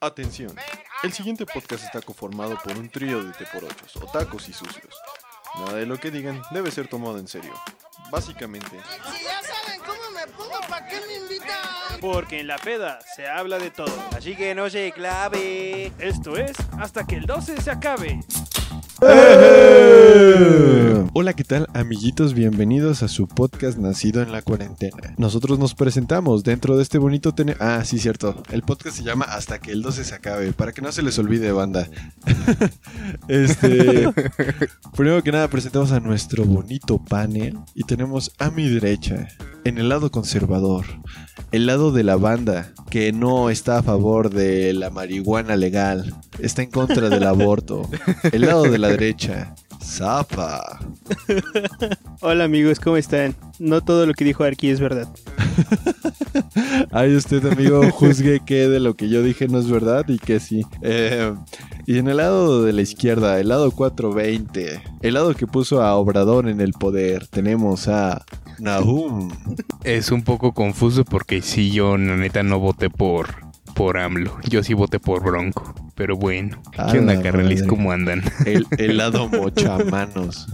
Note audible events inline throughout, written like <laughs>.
Atención, el siguiente podcast está conformado por un trío de teporochos, otacos y sucios. Nada de lo que digan debe ser tomado en serio. Básicamente, Si ya saben cómo me pongo, ¿para qué me invitan? Porque en la peda se habla de todo. Así que no se clave. Esto es hasta que el 12 se acabe. Hola, ¿qué tal amiguitos? Bienvenidos a su podcast Nacido en la Cuarentena. Nosotros nos presentamos dentro de este bonito. Ah, sí, cierto. El podcast se llama Hasta que el 12 se acabe, para que no se les olvide, banda. <laughs> este... Primero que nada, presentamos a nuestro bonito panel y tenemos a mi derecha, en el lado conservador, el lado de la banda que no está a favor de la marihuana legal, está en contra del aborto. El lado de la derecha, Zapa. <laughs> Hola amigos, ¿cómo están? No todo lo que dijo Arki es verdad. <laughs> Ay, usted, amigo, juzgue <laughs> que de lo que yo dije no es verdad y que sí. Eh, y en el lado de la izquierda, el lado 420, el lado que puso a Obrador en el poder, tenemos a Nahum. Es un poco confuso porque sí, yo la neta no voté por, por AMLO. Yo sí voté por Bronco. Pero bueno, ¿qué onda, carrelis? ¿Cómo andan? El, el <laughs> lado mochamanos.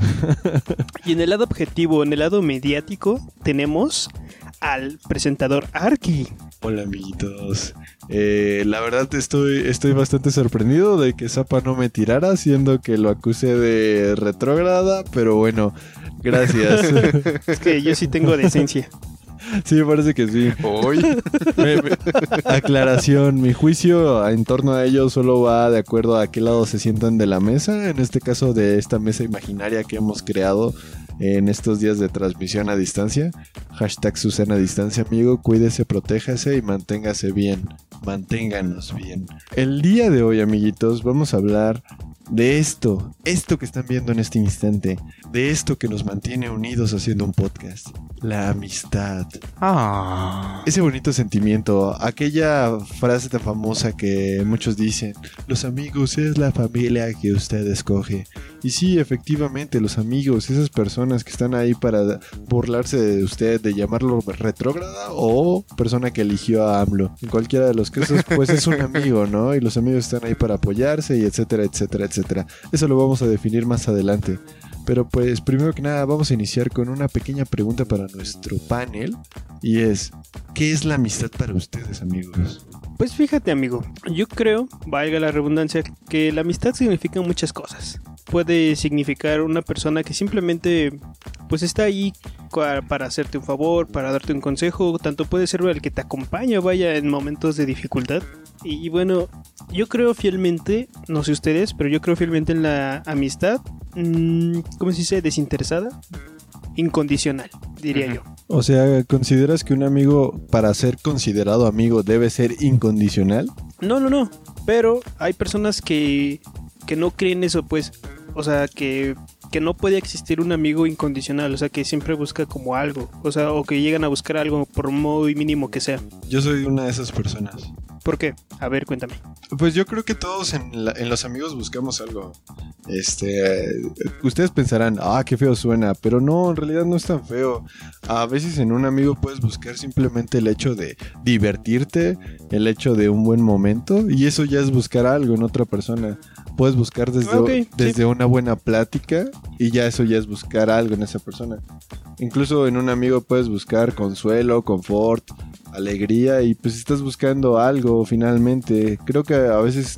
Y en el lado objetivo, en el lado mediático, tenemos al presentador Arki. Hola, amiguitos. Eh, la verdad estoy, estoy bastante sorprendido de que Zapa no me tirara, siendo que lo acusé de retrógrada, pero bueno, gracias. <laughs> Es que yo sí tengo decencia. Sí, me parece que sí. Hoy. <laughs> Me- me- aclaración, mi juicio en torno a ello solo va de acuerdo a qué lado se sientan de la mesa, en este caso de esta mesa imaginaria que hemos creado en estos días de transmisión a distancia. Hashtag Susana a distancia, amigo, cuídese, protéjase y manténgase bien. Manténganos bien. El día de hoy, amiguitos, vamos a hablar de esto, esto que están viendo en este instante, de esto que nos mantiene unidos haciendo un podcast, la amistad. Ah. Ese bonito sentimiento, aquella frase tan famosa que muchos dicen, los amigos es la familia que usted escoge. Y sí, efectivamente, los amigos, esas personas que están ahí para burlarse de usted, de llamarlo retrógrada o persona que eligió a AMLO. En cualquiera de los casos, pues es un <laughs> amigo, ¿no? Y los amigos están ahí para apoyarse y etcétera, etcétera, Eso lo vamos a definir más adelante. Pero pues primero que nada vamos a iniciar con una pequeña pregunta para nuestro panel y es, ¿qué es la amistad para ustedes amigos? Pues fíjate amigo, yo creo, valga la redundancia, que la amistad significa muchas cosas. Puede significar una persona que simplemente pues está ahí para hacerte un favor, para darte un consejo, tanto puede ser el que te acompaña, vaya, en momentos de dificultad. Y bueno, yo creo fielmente, no sé ustedes, pero yo creo fielmente en la amistad, mm, ¿cómo se dice? Desinteresada, incondicional, diría yo. O sea, ¿consideras que un amigo para ser considerado amigo debe ser incondicional? No, no, no. Pero hay personas que, que no creen eso, pues. O sea, que, que no puede existir un amigo incondicional. O sea, que siempre busca como algo. O sea, o que llegan a buscar algo por muy mínimo que sea. Yo soy una de esas personas. ¿Por qué? A ver, cuéntame. Pues yo creo que todos en, la- en los amigos buscamos algo. Este, eh, ustedes pensarán, ah, qué feo suena, pero no, en realidad no es tan feo. A veces en un amigo puedes buscar simplemente el hecho de divertirte, el hecho de un buen momento, y eso ya es buscar algo en otra persona. Puedes buscar desde, sí. desde una buena plática y ya eso ya es buscar algo en esa persona. Incluso en un amigo puedes buscar consuelo, confort, alegría y pues estás buscando algo finalmente. Creo que a veces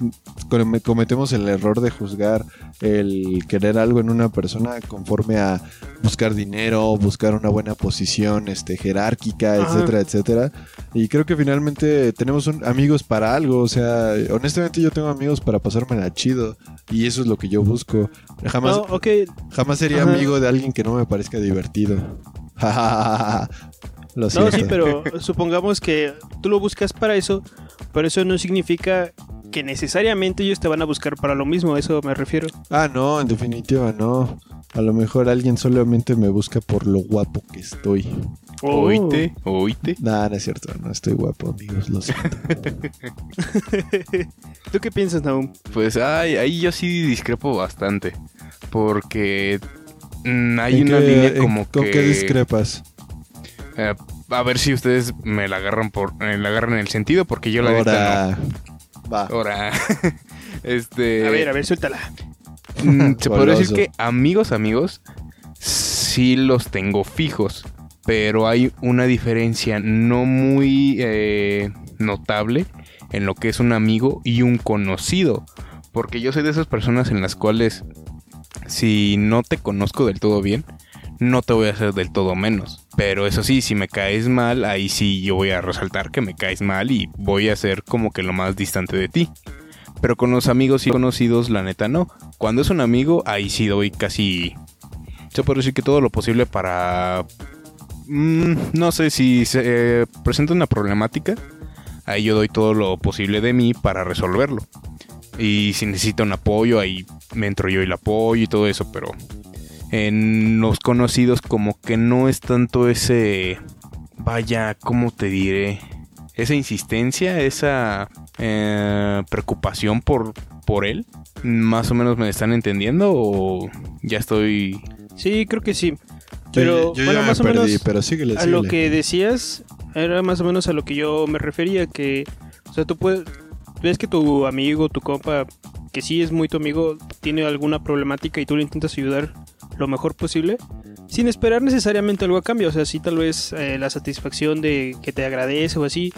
come- cometemos el error de juzgar el querer algo en una persona conforme a buscar dinero, buscar una buena posición este jerárquica, Ajá. etcétera, etcétera. Y creo que finalmente tenemos un- amigos para algo, o sea, honestamente yo tengo amigos para pasármela chido y eso es lo que yo busco. Jamás No, jamás sería Ajá. amigo de alguien que no me parezca divertido. <laughs> lo No, sí, pero supongamos que tú lo buscas para eso. Pero eso no significa que necesariamente ellos te van a buscar para lo mismo. A eso me refiero. Ah, no, en definitiva no. A lo mejor alguien solamente me busca por lo guapo que estoy. Oíte, oíte. Nah, no es cierto, no estoy guapo, amigos, lo siento. <laughs> ¿Tú qué piensas, Naum? Pues ay, ahí yo sí discrepo bastante. Porque mm, hay ¿En una qué- línea en- como ¿Con que. qué discrepas? Eh, a ver si ustedes me la agarran por. me la agarran en el sentido, porque yo la neta no. Ahora, Va. Ahora, <laughs> este... A ver, a ver, suéltala. Mm, <laughs> Se podría decir que amigos, amigos, sí los tengo fijos, pero hay una diferencia no muy eh, notable en lo que es un amigo y un conocido. Porque yo soy de esas personas en las cuales, si no te conozco del todo bien, no te voy a hacer del todo menos. Pero eso sí, si me caes mal, ahí sí yo voy a resaltar que me caes mal y voy a ser como que lo más distante de ti. Pero con los amigos y conocidos, la neta no. Cuando es un amigo, ahí sí doy casi. Yo puedo decir que todo lo posible para. mm, no sé si se eh, presenta una problemática. Ahí yo doy todo lo posible de mí para resolverlo. Y si necesita un apoyo, ahí me entro yo y le apoyo y todo eso. Pero en los conocidos, como que no es tanto ese. Vaya, ¿cómo te diré? Esa insistencia, esa eh, preocupación por, por él. Más o menos me están entendiendo o ya estoy... Sí, creo que sí. Pero, yo, ya bueno, me más o perdí, menos pero síguele, a lo que decías, era más o menos a lo que yo me refería, que, o sea, tú puedes, ves que tu amigo, tu compa, que sí es muy tu amigo, tiene alguna problemática y tú le intentas ayudar lo mejor posible, sin esperar necesariamente algo a cambio, o sea, sí tal vez eh, la satisfacción de que te agradece o así,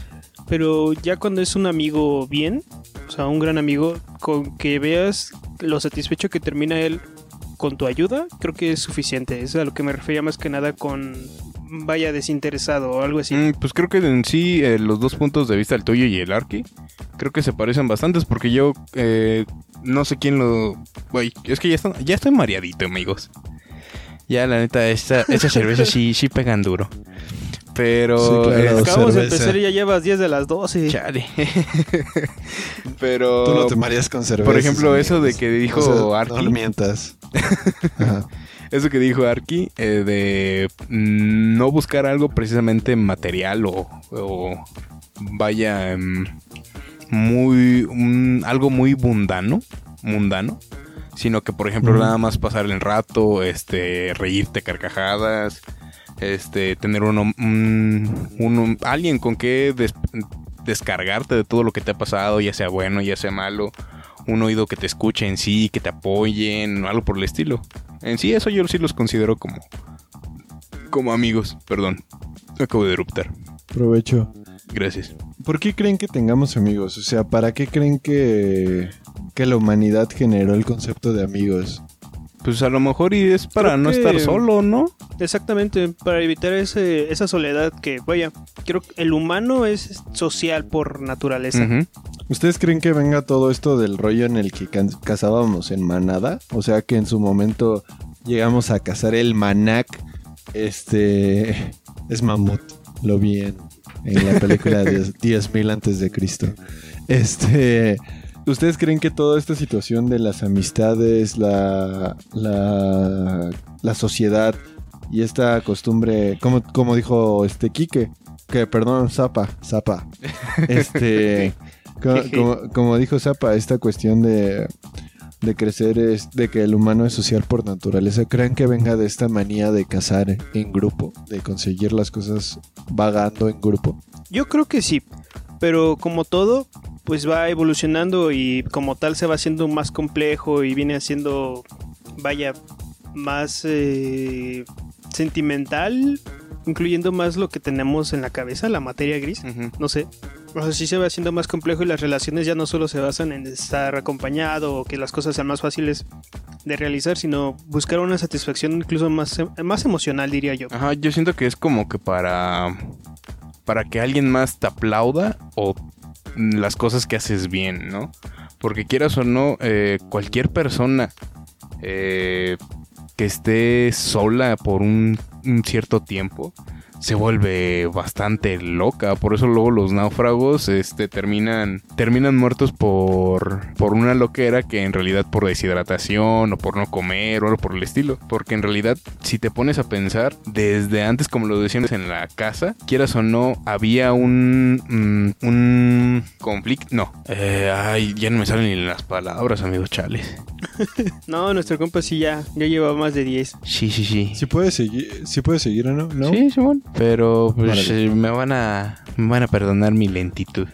pero ya cuando es un amigo bien, o sea, un gran amigo, con que veas lo satisfecho que termina él con tu ayuda, creo que es suficiente. Es a lo que me refería más que nada con vaya desinteresado o algo así. Mm, pues creo que en sí eh, los dos puntos de vista, el tuyo y el Arki, creo que se parecen bastantes porque yo eh, no sé quién lo... Güey, es que ya, ya estoy mareadito, amigos. Ya la neta, esta, esta cerveza sí, sí pegan duro. Pero... Sí, claro. eh, Acabamos de empezar y ya llevas 10 de las 12. chale. <laughs> Pero... Tú no te mareas con cerveza. Por ejemplo, eso de que dijo Arki. No mientas. <laughs> Ajá. Eso que dijo Arki, eh, de mm, no buscar algo precisamente material o, o vaya em, muy un- algo muy mundano, mundano, sino que por ejemplo nada más pasar el rato, este, reírte carcajadas, este, tener uno, un- uno- alguien con que des- descargarte de todo lo que te ha pasado, ya sea bueno, ya sea malo, un oído que te escuche en sí, que te apoyen, algo por el estilo. En sí, eso yo sí los considero como. como amigos. Perdón. Acabo de eruptar. Provecho. Gracias. ¿Por qué creen que tengamos amigos? O sea, ¿para qué creen que, que la humanidad generó el concepto de amigos? Pues a lo mejor y es para Creo no que- estar solo, ¿no? Exactamente, para evitar ese, esa soledad que, vaya, creo que el humano es social por naturaleza. ¿Ustedes creen que venga todo esto del rollo en el que cazábamos en manada? O sea, que en su momento llegamos a cazar el manac. Este es mamut. Lo vi en, en la película de <laughs> 10.000 antes de Cristo. Este, ¿ustedes creen que toda esta situación de las amistades, la, la, la sociedad y esta costumbre, como, como dijo este Quique, que perdón, Zapa, Zapa, <laughs> este, co- como, como dijo Zapa, esta cuestión de, de crecer es de que el humano es social por naturaleza, ¿creen que venga de esta manía de cazar en grupo, de conseguir las cosas vagando en grupo? Yo creo que sí, pero como todo, pues va evolucionando y como tal se va haciendo más complejo y viene haciendo, vaya, más eh, sentimental, incluyendo más lo que tenemos en la cabeza, la materia gris. No sé. O sea, sí se va haciendo más complejo y las relaciones ya no solo se basan en estar acompañado o que las cosas sean más fáciles de realizar, sino buscar una satisfacción incluso más, más emocional, diría yo. Ajá, yo siento que es como que para. Para que alguien más te aplauda o las cosas que haces bien, ¿no? Porque quieras o no, eh, cualquier persona eh, que esté sola por un cierto tiempo se vuelve bastante loca. Por eso luego los náufragos este, terminan, terminan muertos por, por una loquera que en realidad por deshidratación o por no comer o algo por el estilo. Porque en realidad, si te pones a pensar, desde antes, como lo decíamos en la casa, quieras o no, había un, mm, un conflicto. No, Eh, ay, ya no me salen ni las palabras, amigos chales. <laughs> No, nuestro compa sí ya, ya lleva más de 10. Sí, sí, sí. Si puede seguir, si puede seguir o no, ¿no? Sí, Simón. Pero pues eh, me van a me van a perdonar mi lentitud.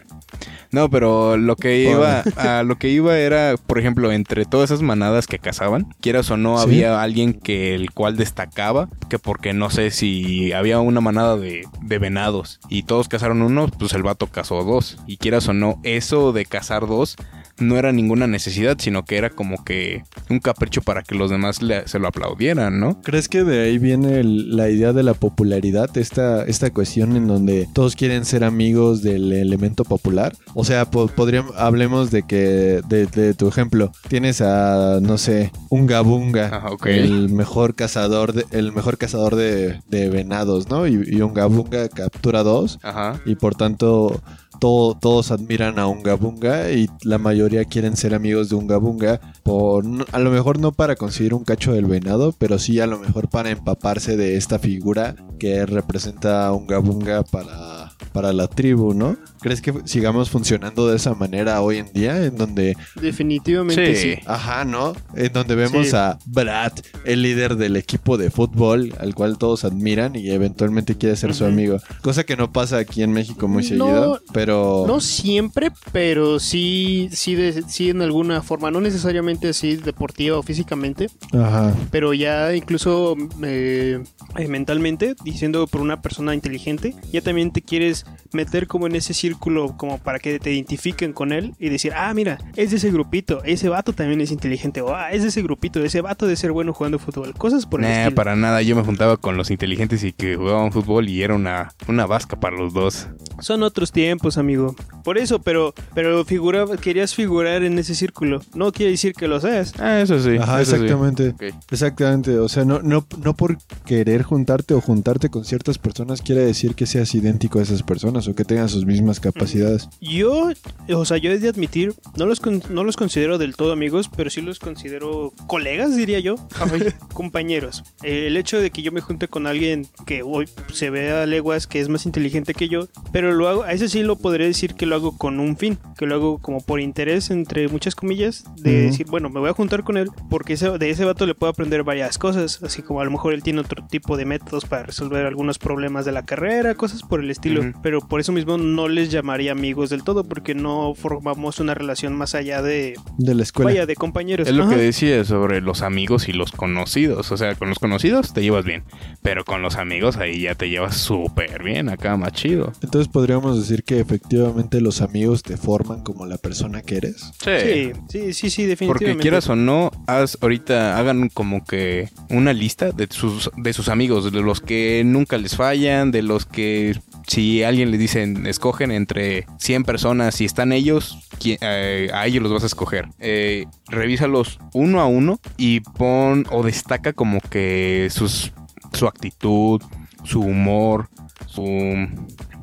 No, pero lo que iba, a lo que iba era, por ejemplo, entre todas esas manadas que cazaban, quieras o no, Sí. había alguien que el cual destacaba, que porque no sé si había una manada de, de venados y todos cazaron uno, pues el vato cazó dos. Y quieras o no, eso de cazar dos no era ninguna necesidad, sino que era como que un capricho para que los demás le- se lo aplaudieran, ¿no? ¿Crees que de ahí viene el- la idea de la popularidad? Esta, esta cuestión en donde todos quieren ser amigos del elemento popular. O sea, po- podríamos, hablemos de que, de, de tu ejemplo, tienes a, no sé, un Gabunga, ok. el mejor cazador de, el mejor cazador de, de venados, ¿no? Y, y un Gabunga captura dos. Ajá. Y por tanto, todo- todos admiran a un Gabunga y la mayoría quieren ser amigos de un Gabunga. Por, a lo mejor no para conseguir un cacho del venado, pero sí a lo mejor para empaparse de esta figura que representa a un Gabunga para, para la tribu, ¿no? ¿Crees que sigamos funcionando de esa manera hoy en día? En donde, Definitivamente sí. Sí. ajá, ¿no? En donde vemos Sí. a Brad, el líder del equipo de fútbol, al cual todos admiran y eventualmente quiere ser su amigo. Cosa que no pasa aquí en México muy No, seguido, pero... No siempre, pero sí, sí, de- sí en alguna forma, no necesariamente así deportiva o físicamente, Ajá. pero ya incluso eh, eh, mentalmente, diciendo por una persona inteligente, ya también te quieres meter como en ese círculo como para que te identifiquen con él y decir, ah, mira, es de ese grupito, ese vato también es inteligente, o ah, es de ese grupito, ese vato de ser bueno jugando fútbol, cosas por el Nah, estilo. para nada. Yo me juntaba con los inteligentes y que jugaban fútbol y era una, una vasca para los dos. Son otros tiempos, amigo. Por eso, pero, pero figura, querías figurar en ese círculo. No quiere decir que lo seas. Ah, eso sí. Ajá, eso sí. exactamente. Exactamente. O sea, no, no, no por querer juntarte o juntarte con ciertas personas quiere decir que seas idéntico a esas personas o que tengan sus mismas capacidades. Yo, o sea, yo he de admitir, no los, con- no los considero del todo amigos, pero sí los considero colegas, diría yo, <laughs> compañeros. Eh, el hecho de que yo me junte con alguien que hoy se ve a leguas que es más inteligente que yo, pero lo hago, a ese sí lo podría decir que lo hago con un fin, que lo hago como por interés, entre muchas comillas, de Ujú. decir, bueno, me voy a juntar con él porque ese- de ese vato le puedo aprender varias cosas, así como a lo mejor él tiene otro tipo de métodos para resolver algunos problemas de la carrera, cosas por el estilo, Ujú. pero por eso mismo no les llamaría amigos del todo porque no formamos una relación más allá de, De la escuela. vaya, de compañeros. Es lo Ajá. que decía sobre los amigos y los conocidos. O sea, con los conocidos te llevas bien. Pero con los amigos ahí ya te llevas súper bien acá, más chido. Entonces podríamos decir que efectivamente los amigos te forman como la persona que eres. Sí, sí, sí, sí, definitivamente. Porque quieras o no, haz ahorita hagan como que una lista de sus, de sus amigos, de los que nunca les fallan, de los que si alguien les dicen escogen entre 100 personas y están ellos, eh, a ellos los vas a escoger. Eh, revísalos uno a uno y pon o destaca como que sus, su actitud, su humor, su...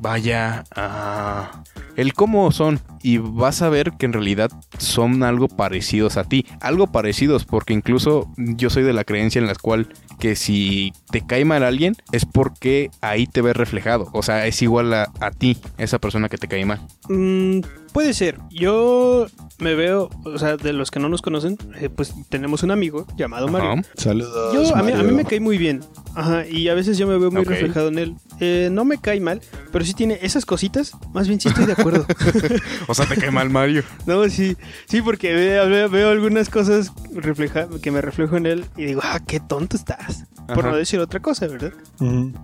Vaya, ah, el cómo son y vas a ver que en realidad son algo parecidos a ti, algo parecidos porque incluso yo soy de la creencia en la cual que si te cae mal alguien es porque ahí te ves reflejado, o sea, es igual a, a ti, esa persona que te cae mal. Mm, puede ser. Yo me veo, o sea, de los que no nos conocen, eh, pues tenemos un amigo llamado Mario. Ajá. Saludos. Yo, a, mí, a mí me cae muy bien. Ajá, y a veces yo me veo muy reflejado en él. Eh, no me cae mal, pero sí tiene esas cositas. Más bien sí estoy de acuerdo. <laughs> O sea, te cae mal Mario. <laughs> no, sí, sí, porque veo, veo- veo algunas cosas refleja, que me reflejo en él y digo, ah, qué tonto estás. Por no decir otra cosa, ¿verdad?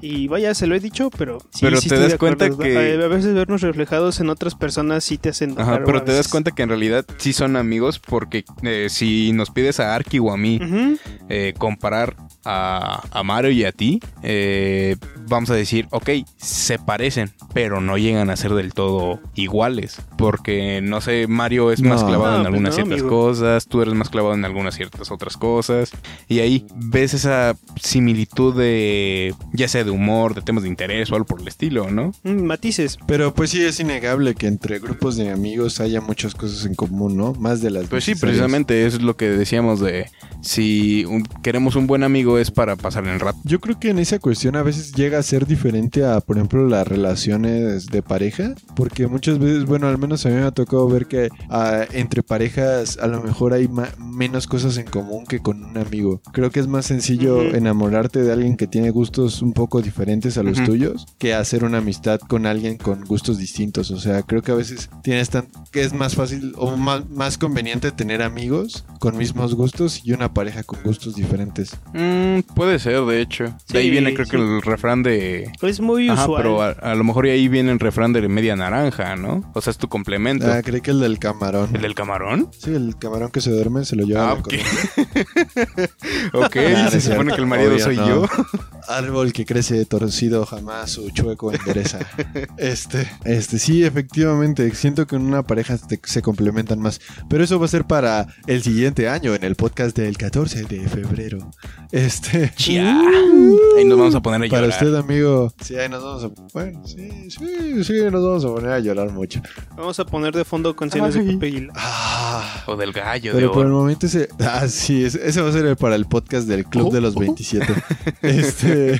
Y vaya, se lo he dicho, pero sí, Pero sí te estoy das de acuerdo. cuenta que- A veces vernos reflejados en otras personas sí te hacen Ajá, pero te das cuenta que en realidad sí son amigos porque eh, si nos pides a Arki o a mí Ujú. Eh, comparar a, a Mario y a ti, eh, vamos a decir, ok, se parecen, pero no llegan a ser del todo iguales. Porque, no sé, Mario es más clavado No, en pues algunas no, ciertas amigo. cosas, tú eres más clavado en algunas ciertas otras cosas. Y ahí ves esa similitud de, ya sea de humor, de temas de interés o algo por el estilo, ¿no? Mm, Matices. Pero pues sí es innegable que entre grupos de amigos haya muchas cosas en común, ¿no? Más de las Pues sí, precisamente es lo que decíamos de si un- queremos un buen amigo es para pasar el rato. Yo creo que en esa cuestión a veces llega a ser diferente a, por ejemplo, las relaciones de pareja, porque muchas veces, bueno, al menos a mí me ha tocado ver que ah, entre parejas a lo mejor hay menos cosas en común que con un amigo. Creo que es más sencillo Ujú. enamorarte de alguien que tiene gustos un poco diferentes a los Ujú. tuyos que hacer una amistad con alguien con gustos distintos. O sea, creo que a veces tienes tan que es más fácil o más, más conveniente tener amigos con mismos gustos y una pareja con gustos diferentes. Mm, puede ser, de hecho. de ahí Sí, viene creo sí. que el refrán de... Es muy Ajá, usual. pero a, a lo mejor ahí viene el refrán de media naranja, ¿no? O sea, es tu complemento. Ah, creí que el del camarón. ¿El del camarón? Sí, el camarón que se duerme se lo lleva Ah, a la ok. <laughs> Ok, se supone que el marido Obvio, soy no. yo. Árbol que crece torcido jamás su chueco endereza. <laughs> Este, este, sí, efectivamente, siento que en una pareja te- se complementan más. Pero eso va a ser para el siguiente año, en el podcast del 14 de febrero. Este, Ya. <laughs> Ahí nos vamos a poner a para llorar. usted, amigo. Sí, ahí nos vamos a. Bueno, sí, sí, sí, nos vamos a poner a llorar mucho. Vamos a poner de fondo canciones de Ay. Pepe Aguilar. Ah. O del gallo de Pero por el momento ese. Ah, sí, ese, ese va a ser el- para el podcast del Club de los 27. <laughs> Este.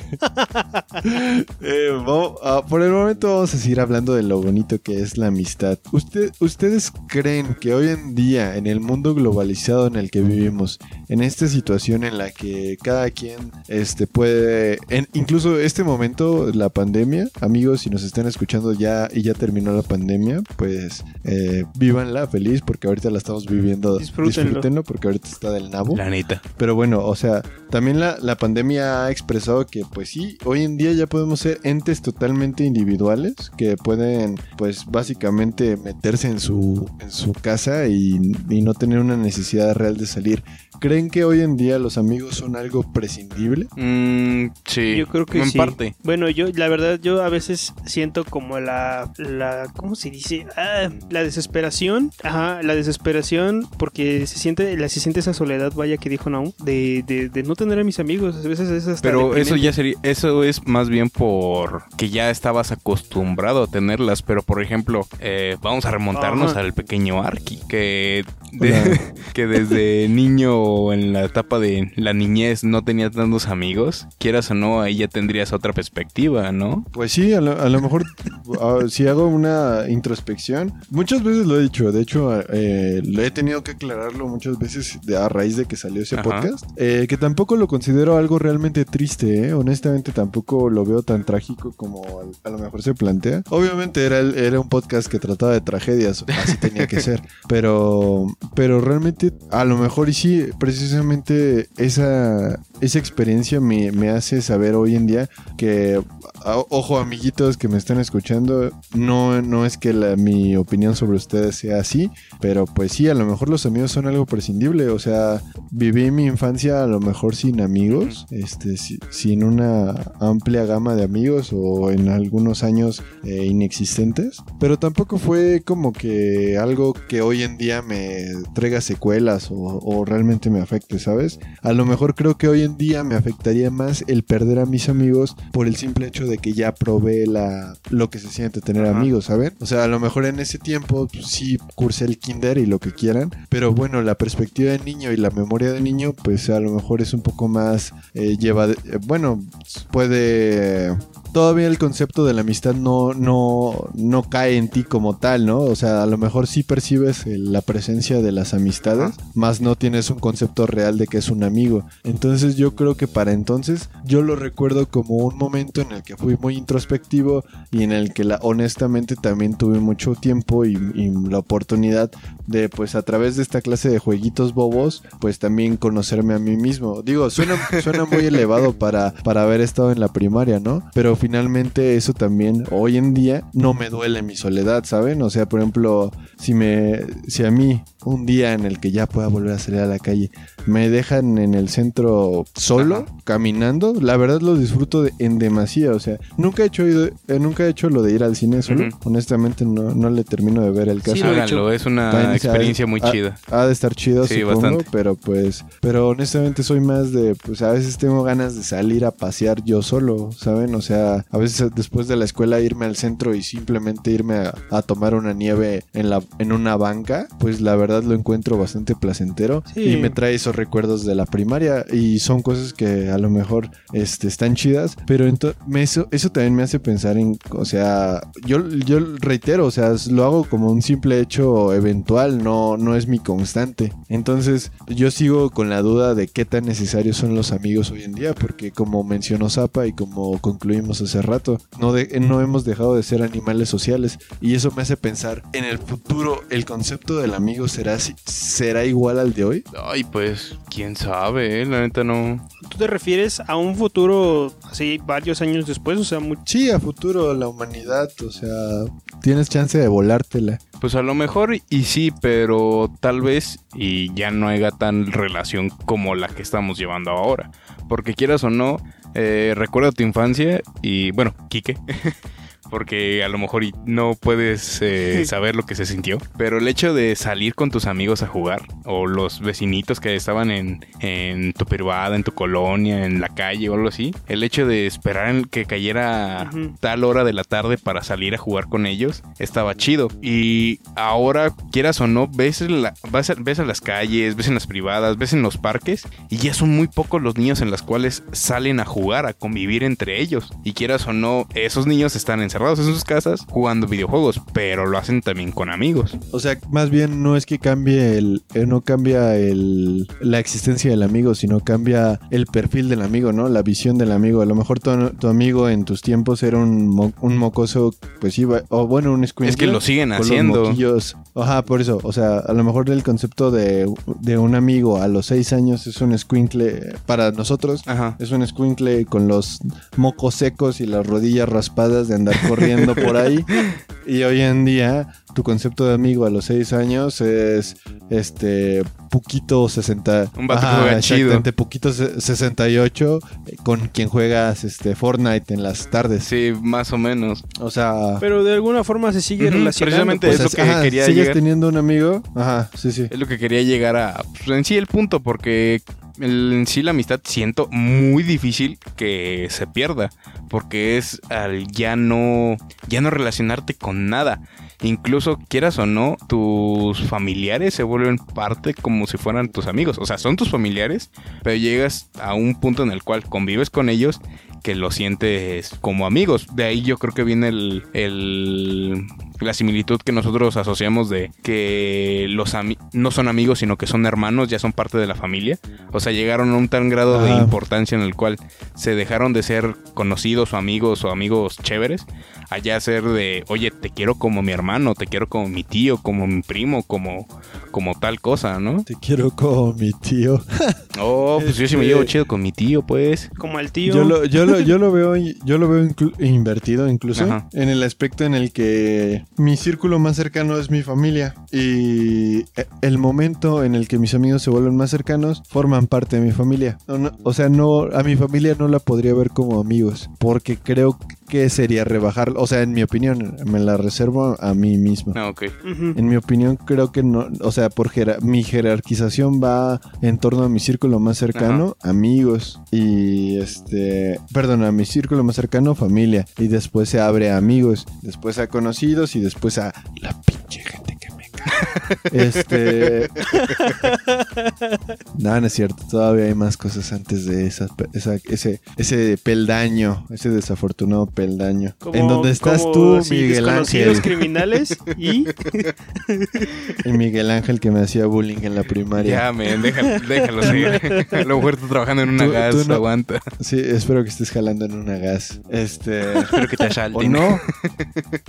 eh, vamos- ah, por el momento vamos a seguir hablando de lo bonito que es la amistad. Usted, ¿Ustedes creen que hoy en día, en el mundo globalizado en el que vivimos, en esta situación en la que cada quien este, puede. En, incluso este momento, la pandemia, amigos, si nos están escuchando ya y ya terminó la pandemia, pues eh, vívanla feliz porque ahorita la estamos viviendo. Disfrútenlo. Disfrútenlo porque ahorita está del nabo. La neta. Pero bueno, o sea, también la, la pandemia ha expresado que, pues sí, hoy en día ya podemos ser entes totalmente individuales que pueden, pues básicamente meterse en su, en su casa y, y no tener una necesidad real de salir. ¿Creen que hoy en día los amigos son algo prescindible? Mm, sí. Yo creo que en sí. parte. Bueno, yo, la verdad, yo a veces siento como la, la, ¿cómo se dice? Ah, la desesperación. Ajá, la desesperación porque se siente, la, se siente esa soledad, vaya que dijo Naum, de, de, de no tener a mis amigos. A veces es hasta Pero eso ya sería, eso es más bien por que ya estabas acostumbrado a tenerlas. Pero por ejemplo, eh, vamos a remontarnos Ajá. al pequeño Arki, que, de- <laughs> que desde niño en la etapa de la niñez no tenía tantos amigos. Quieras o no, ahí ya tendrías otra perspectiva, ¿no? Pues sí, a lo, a lo mejor <laughs> ah, si hago una introspección, muchas veces lo he dicho, de hecho eh, lo he tenido que aclararlo muchas veces de- a raíz de que salió ese Ajá. podcast, eh, que tampoco lo considero algo realmente triste, ¿eh? honestamente tampoco lo veo tan trágico como a, lo mejor se plantea. Obviamente era, el- era un podcast que trataba de tragedias, así tenía que <laughs> ser, pero, pero realmente a lo mejor y sí, precisamente esa, esa experiencia me, me hace saber hoy en día que, ojo amiguitos que me están escuchando, no, no es que la- mi opinión sobre ustedes sea así, pero pues sí, a lo mejor los amigos son algo prescindible, o sea, viví mi infancia a lo mejor sin amigos, este, si- sin una amplia gama de amigos o en algunos años eh, inexistentes, pero tampoco fue como que algo que hoy en día me traiga secuelas o, o realmente me afecte, ¿sabes? A lo mejor creo que hoy en día me afectaría más el perder a mis amigos por el simple hecho de que ya probé la, lo que se siente tener Ajá. amigos, ¿saben? O sea, a lo mejor en ese tiempo pues, sí cursé el kinder y lo que quieran, pero bueno, la perspectiva de niño y la memoria de niño, pues a lo mejor es un poco más eh, lleva, eh, bueno, puede todavía el concepto de la amistad no, no, no cae en ti como tal, ¿no? O sea, a lo mejor sí percibes la presencia de las amistades, más no tienes un concepto real de que es un amigo. Entonces yo creo que para entonces yo lo recuerdo como un momento en el que fui muy introspectivo y en el que la, honestamente también tuve mucho tiempo y, y la oportunidad de pues a través de esta clase de jueguitos bobos pues también conocerme a mí mismo. Digo, suena, suena muy <laughs> elevado para, para haber estado en la primaria, ¿no? Pero finalmente eso también hoy en día no me duele mi soledad, ¿saben? O sea, por ejemplo, si me si a mí un día en el que ya pueda volver a salir a la calle me dejan en el centro solo, Ajá. caminando, la verdad lo disfruto de- en demasía, o sea, nunca he hecho ido- eh, nunca he hecho lo de ir al cine solo, honestamente no, no le termino de ver el caso. Sí, lo he Háganlo, es una También, experiencia muy chida. Ha de estar chido, Sí, supongo, bastante. pero pues, pero honestamente soy más de, pues a veces tengo ganas de salir a pasear yo solo, ¿saben? O sea, sea, a veces después de la escuela irme al centro y simplemente irme a, a tomar una nieve en, la, en una banca, pues la verdad lo encuentro bastante placentero Sí. y me trae esos recuerdos de la primaria y son cosas que a lo mejor este, están chidas, pero me eso, eso también me hace pensar en, o sea, yo, yo reitero, o sea, lo hago como un simple hecho eventual, no, no es mi constante. Entonces yo sigo con la duda de qué tan necesarios son los amigos hoy en día, porque como mencionó Zapa y como concluimos hace rato, no, de- no hemos dejado de ser animales sociales y eso me hace pensar en el futuro, el concepto del amigo será, será igual al de hoy. Ay, pues, quién sabe, eh? la neta no. ¿Tú te refieres a un futuro así varios años después? O sea, muy... Sí, a futuro la humanidad, o sea, tienes chance de volártela. Pues a lo mejor y sí, pero tal vez y ya no haya tan relación como la que estamos llevando ahora. Porque quieras o no, eh, recuerda tu infancia y bueno, Quique. <laughs> Porque a lo mejor no puedes eh, <laughs> saber lo que se sintió. Pero el hecho de salir con tus amigos a jugar, o los vecinitos que estaban en, en tu privada, en tu colonia, en la calle o algo así, el hecho de esperar en que cayera tal hora de la tarde para salir a jugar con ellos, estaba chido. Y ahora, quieras o no, ves, en la- vas a, ves a las calles, ves en las privadas, ves en los parques, y ya son muy pocos los niños en las cuales salen a jugar, a convivir entre ellos. Y quieras o no, esos niños están encerrados en sus casas jugando videojuegos, pero lo hacen también con amigos. O sea, más bien no es que cambie el, eh, no cambia el, la existencia del amigo, sino cambia el perfil del amigo, ¿no? La visión del amigo. A lo mejor tu, tu amigo en tus tiempos era un, mo- un mocoso, pues iba, o bueno, un escuincle. Es que lo siguen los haciendo. moquillos. Ajá, por eso. O sea, a lo mejor el concepto de, de un amigo a los seis años es un escuincle para nosotros. Ajá. Es un escuincle con los mocos secos y las rodillas raspadas de andar corriendo por ahí. Y hoy en día, tu concepto de amigo a los 6 años es este Puquito 60. Un vato juega chido. exactamente, Puquito se- 68 eh, con quien juegas este Fortnite en las tardes. Sí, más o menos. O sea, Pero de alguna forma se sigue Ujú, relacionando. precisamente pues. es lo que quería ¿Sigues llegar. teniendo un amigo? Ajá, sí, sí. Es lo que quería llegar a. pues, en sí, el punto, porque en sí la amistad siento muy difícil que se pierda. Porque es al ya no. Ya no relacionarte con nada. Incluso quieras o no, tus familiares se vuelven parte como si fueran tus amigos. O sea, son tus familiares, pero llegas a un punto en el cual convives con ellos que lo sientes como amigos. De ahí yo creo que viene el, el- la similitud que nosotros asociamos de que los no son amigos, sino que son hermanos, ya son parte de la familia. O sea, llegaron a un tan grado de Ajá. importancia en el cual se dejaron de ser conocidos o amigos o amigos chéveres, allá ser de, oye, te quiero como mi hermano, te quiero como mi tío, como mi primo, como, como tal cosa, ¿no? Te quiero como mi tío. <laughs> Oh, pues yo sí me Este- llevo chido con mi tío, pues. Como el tío. Yo lo, yo lo, yo lo veo, yo lo veo inclu- invertido incluso Ajá. en el aspecto en el que mi círculo más cercano es mi familia y e- el momento en el que mis amigos se vuelven más cercanos forman parte de mi familia. O, no- o sea, no a mi familia no la podría ver como amigos porque creo que sería rebajar, o sea, en mi opinión me la reservo a mí mismo. Ah, ok. En mi opinión, creo que no, o sea, por mi jerarquización va en torno a mi círculo más cercano, amigos, y este, perdón, a mi círculo más cercano, familia, y después se abre a amigos, después a conocidos y después a la pinche gente. Este. no, no es cierto, todavía hay más cosas antes de esa, esa- ese, ese peldaño, ese desafortunado peldaño. Como- en donde estás como tú, Miguel Ángel. criminales y Y Miguel Ángel que me hacía bullying en la primaria. Ya, men, déjalo, déjalo seguir. Lo está trabajando en una Tú- gas, tú no- aguanta. Sí, espero que estés jalando en una gas. Este. Espero que te ¿O asalten. no?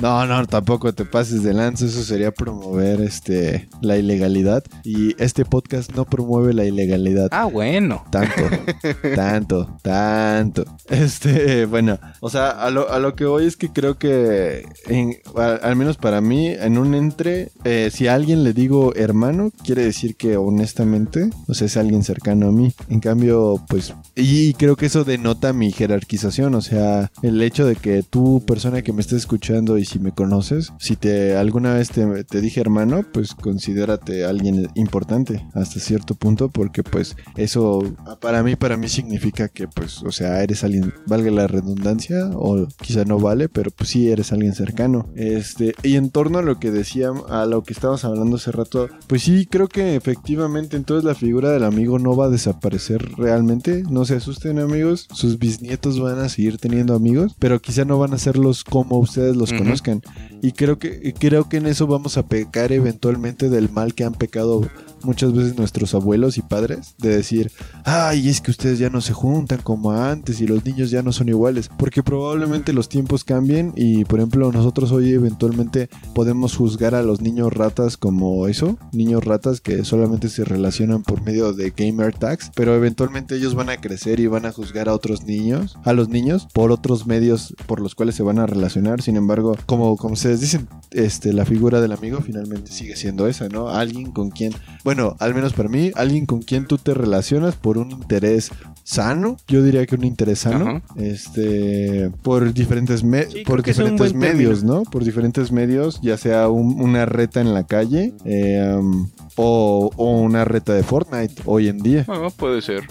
No, no, tampoco te pases de lanza. Eso sería promover este la ilegalidad. Y este podcast no promueve la ilegalidad. Ah, bueno. Tanto, <laughs> tanto, tanto. Este, bueno, o sea, a lo, a lo que voy es que creo que, en- a- al menos para mí, en un entre, eh, si a alguien le digo hermano, quiere decir que honestamente, o sea, es alguien cercano a mí. En cambio, pues, y creo que eso denota mi jerarquización, o sea, el hecho de que tú, persona que me estés escuchando y si me conoces, si te alguna vez te, te dije hermano, cercano, pues considérate alguien importante hasta cierto punto, porque pues eso para mí, para mí significa que pues, o sea, eres alguien, valga la redundancia, o quizá no vale, pero pues sí eres alguien cercano. Este, y en torno a lo que decía, a lo que estábamos hablando hace rato, pues sí, creo que efectivamente entonces la figura del amigo no va a desaparecer realmente. No se asusten amigos, sus bisnietos van a seguir teniendo amigos, pero quizá no van a serlos como ustedes los conozcan. Y creo que, creo que en eso vamos a pecar eventualmente del mal que han pecado muchas veces nuestros abuelos y padres, de decir, ay, es que ustedes ya no se juntan como antes y los niños ya no son iguales, porque probablemente los tiempos cambien y, por ejemplo, nosotros hoy eventualmente podemos juzgar a los niños ratas como eso, niños ratas que solamente se relacionan por medio de gamer tags, pero eventualmente ellos van a crecer y van a juzgar a otros niños, a los niños, por otros medios por los cuales se van a relacionar. Sin embargo, como, como ustedes dicen, este, la figura del amigo finalmente sigue siendo esa, ¿no? Alguien con quien, bueno, al menos para mí, alguien con quien tú te relacionas por un interés sano, yo diría que un interés sano, Ajá. este, por diferentes, me- Sí, creo por diferentes medios, ¿no? Por diferentes medios, ya sea un- una reta en la calle eh, um, o, o una reta de Fortnite hoy en día. Bueno, puede ser.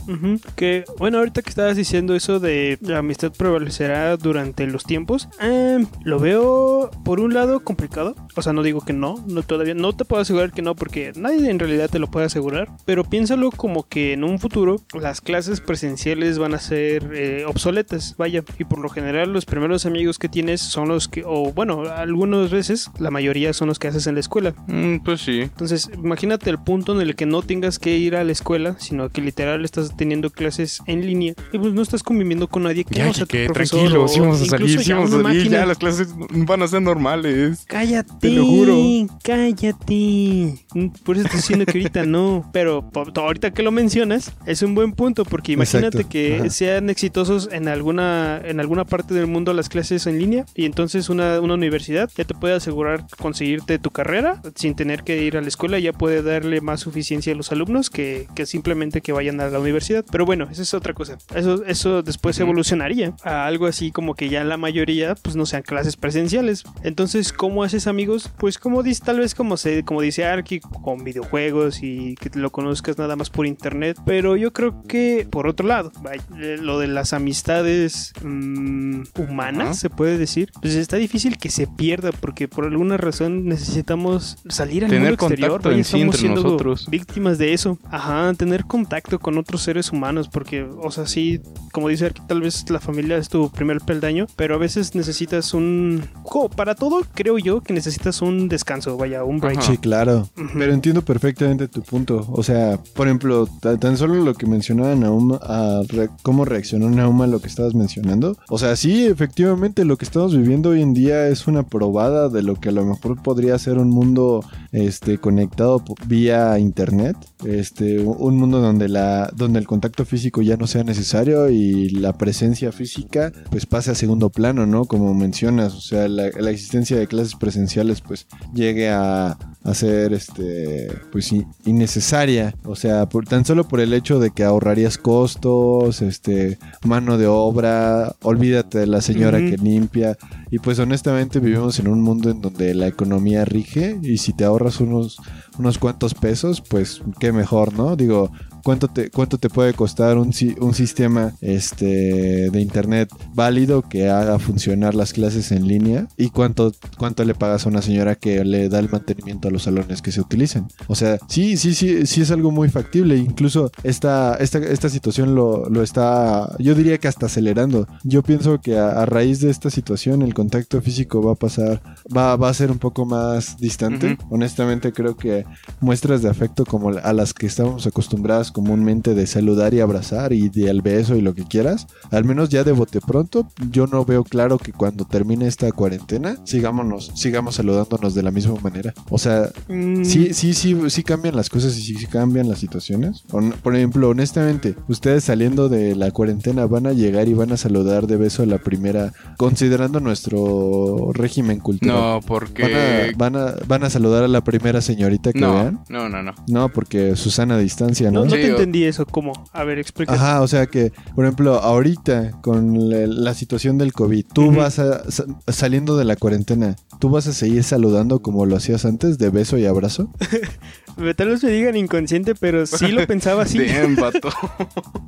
Que bueno, ahorita que estabas diciendo eso de la amistad prevalecerá durante los tiempos, eh, lo veo por un lado complicado. O sea, no digo que no, no todavía no te puedo asegurar que no porque nadie en realidad te lo puede asegurar. Pero piénsalo como que en un futuro las clases presenciales van a ser eh, obsoletas, vaya. Y por lo general los primeros amigos que tienes son los que, o bueno, algunas veces la mayoría son los que haces en la escuela. Mm, pues sí. Entonces, imagínate el punto en el que no tengas que ir a la escuela, sino que literal estás teniendo clases en línea y pues no estás conviviendo con nadie que Ya, no sea que tu profesor tranquilos, o sí vamos a salir, sí vamos a salir, ya las clases van a ser normales. Cállate, Te lo juro. cállate. Mm, Por eso estoy diciendo que ahorita no. Pero ahorita que lo mencionas, es un buen punto. Porque imagínate Exacto. que Ajá. sean exitosos en alguna, en alguna parte del mundo las clases en línea. Y entonces una, una universidad ya te puede asegurar conseguirte tu carrera sin tener que ir a la escuela. Ya puede darle más suficiencia a los alumnos que, que simplemente que vayan a la universidad. Pero bueno, esa es otra cosa. Eso, eso después evolucionaría a algo así como que ya la mayoría pues no sean clases presenciales. Entonces, ¿cómo haces amigos? Pues como dice, tal vez como se, como dice Arki, con videojuegos y que lo conozcas nada más por internet. Pero yo creo que por otro lado, lo de las amistades mm, humanas, se puede decir, pues está difícil que se pierda porque por alguna razón necesitamos salir al Tener mundo exterior. contacto vaya, en sí estamos entre siendo nosotros. víctimas de eso. Ajá, tener contacto con otros seres humanos porque, o sea, sí, como dice Arki, tal vez la familia es tu primer peldaño, pero a veces necesitas un... para todo, creo yo que necesitas un descanso, vaya, un break. Ajá. Sí, claro. Pero entiendo perfectamente tu punto. O sea, por ejemplo, ta- tan solo lo que mencionaba Naum, a re- cómo reaccionó Naum a lo que estabas mencionando. O sea, sí, efectivamente, lo que estamos viviendo hoy en día es una probada de lo que a lo mejor podría ser un mundo este, conectado vía internet. Este, un- un mundo donde, la, donde el contacto físico ya no sea necesario y la presencia física pues pase a segundo plano, ¿no? Como mencionas, o sea, la, la existencia de clases presenciales pues llegue a, a ser este pues innecesaria. O sea por, tan solo por el hecho de que ahorrarías costos este mano de obra olvídate de la señora que limpia. Y pues honestamente vivimos en un mundo en donde la economía rige y si te ahorras unos unos cuantos pesos pues qué mejor no digo ¿Cuánto te, ¿Cuánto te puede costar un, un sistema este, de internet válido que haga funcionar las clases en línea? ¿Y cuánto, cuánto le pagas a una señora que le da el mantenimiento a los salones que se utilicen? O sea, sí, sí, sí, sí es algo muy factible. Incluso esta, esta, esta situación lo, lo está, yo diría que hasta acelerando. Yo pienso que a, a raíz de esta situación el contacto físico va a pasar, va, va a ser un poco más distante. Honestamente creo que muestras de afecto como a las que estábamos comúnmente de saludar y abrazar y de al beso y lo que quieras, al menos ya de bote pronto, yo no veo claro que cuando termine esta cuarentena sigámonos, sigamos saludándonos de la misma manera. O sea, Mm, sí, sí, sí, sí cambian las cosas y sí, sí cambian las situaciones. Por ejemplo, honestamente, ustedes saliendo de la cuarentena van a llegar y van a saludar de beso a la primera, considerando nuestro régimen cultural. No, porque... ¿Van a, van, a, ¿Van a saludar a la primera señorita que no, vean? no, no, no. No, porque Susana distancia, No, ¿no? no Sí, te o- entendí eso. ¿Cómo? A ver, explica. Ajá, o sea que, por ejemplo, ahorita con la, la situación del COVID, tú vas a, sa- saliendo de la cuarentena, ¿tú vas a seguir saludando como lo hacías antes, de beso y abrazo? <laughs> Tal vez me digan inconsciente, pero sí lo <laughs> pensaba así. Damn, <laughs> vato.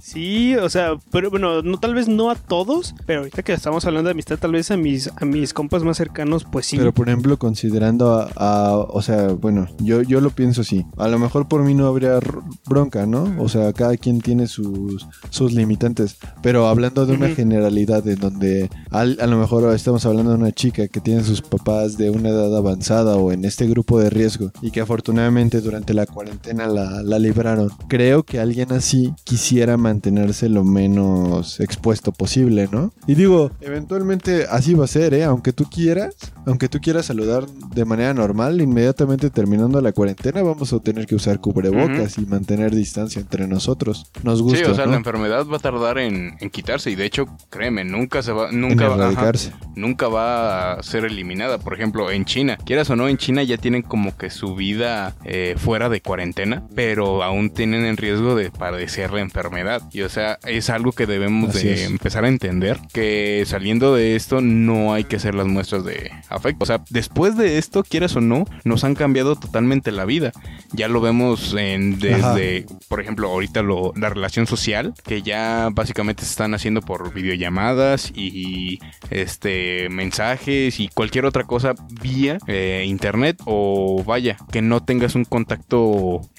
Sí, o sea, pero bueno, no, tal vez no a todos, pero ahorita que estamos hablando de amistad, tal vez a mis, a mis compas más cercanos, pues sí. Pero por ejemplo, considerando a, a- o sea, bueno, yo, yo lo pienso así. A lo mejor por mí no habría bronca, ¿no? O sea, cada quien tiene sus, sus limitantes. Pero hablando de una Ujú. generalidad en donde al- a lo mejor estamos hablando de una chica que tiene sus papás de una edad avanzada o en este grupo de riesgo y que afortunadamente durante la cuarentena la, la libraron. Creo que alguien así quisiera mantenerse lo menos expuesto posible, ¿no? Y digo, eventualmente así va a ser, ¿eh? Aunque tú quieras, aunque tú quieras saludar de manera normal, inmediatamente terminando la cuarentena vamos a tener que usar cubrebocas y mantener distancia entre nosotros. Nos gusta, sí, o sea, ¿no? la enfermedad va a tardar en, en quitarse y de hecho, créeme, nunca se va, nunca va, ajá, nunca va a ser eliminada. Por ejemplo, en China, quieras o no, en China ya tienen como que su vida eh, fuera de cuarentena, pero aún tienen en riesgo de padecer la enfermedad. Y o sea, es algo que debemos Así de es. empezar a entender, que saliendo de esto no hay que hacer las muestras de afecto. O sea, después de esto, quieras o no, nos han cambiado totalmente la vida. Ya lo vemos en, desde, por ejemplo, ahorita lo, la relación social, que ya básicamente se están haciendo por videollamadas y este mensajes y cualquier otra cosa vía eh, internet o vaya, que no tengas un contacto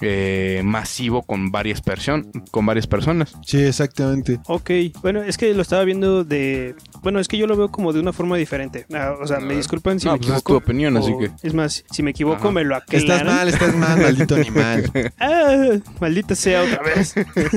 eh, masivo con varias personas, con varias personas. Sí, exactamente. Ok, bueno, es que lo estaba viendo de... Bueno, es que yo lo veo como de una forma diferente. Ah, o sea, me disculpan si No, me pues es equivoco. tu opinión, así que- Es más, si me equivoco Ajá. me lo aclaran. Estás mal, estás mal, maldito animal. <laughs> Ah, maldita sea otra vez.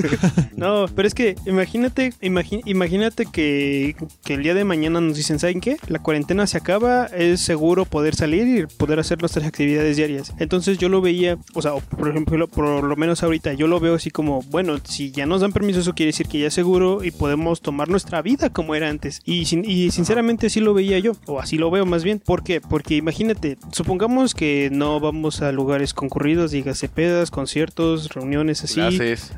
<laughs> no, pero es que imagínate, imagínate que, que el día de mañana nos dicen, ¿saben qué? La cuarentena se acaba, es seguro poder salir y poder hacer nuestras actividades diarias. Entonces yo lo veía, o sea, por ejemplo, por lo menos ahorita yo lo veo así como, bueno, si ya nos dan permiso, eso quiere decir que ya es seguro y podemos tomar nuestra vida como era antes. Y, sin- y sinceramente así lo veía yo, o así lo veo más bien. ¿Por qué? Porque imagínate, supongamos que no vamos a lugares concurridos, dígase pedas, conciertos, reuniones así.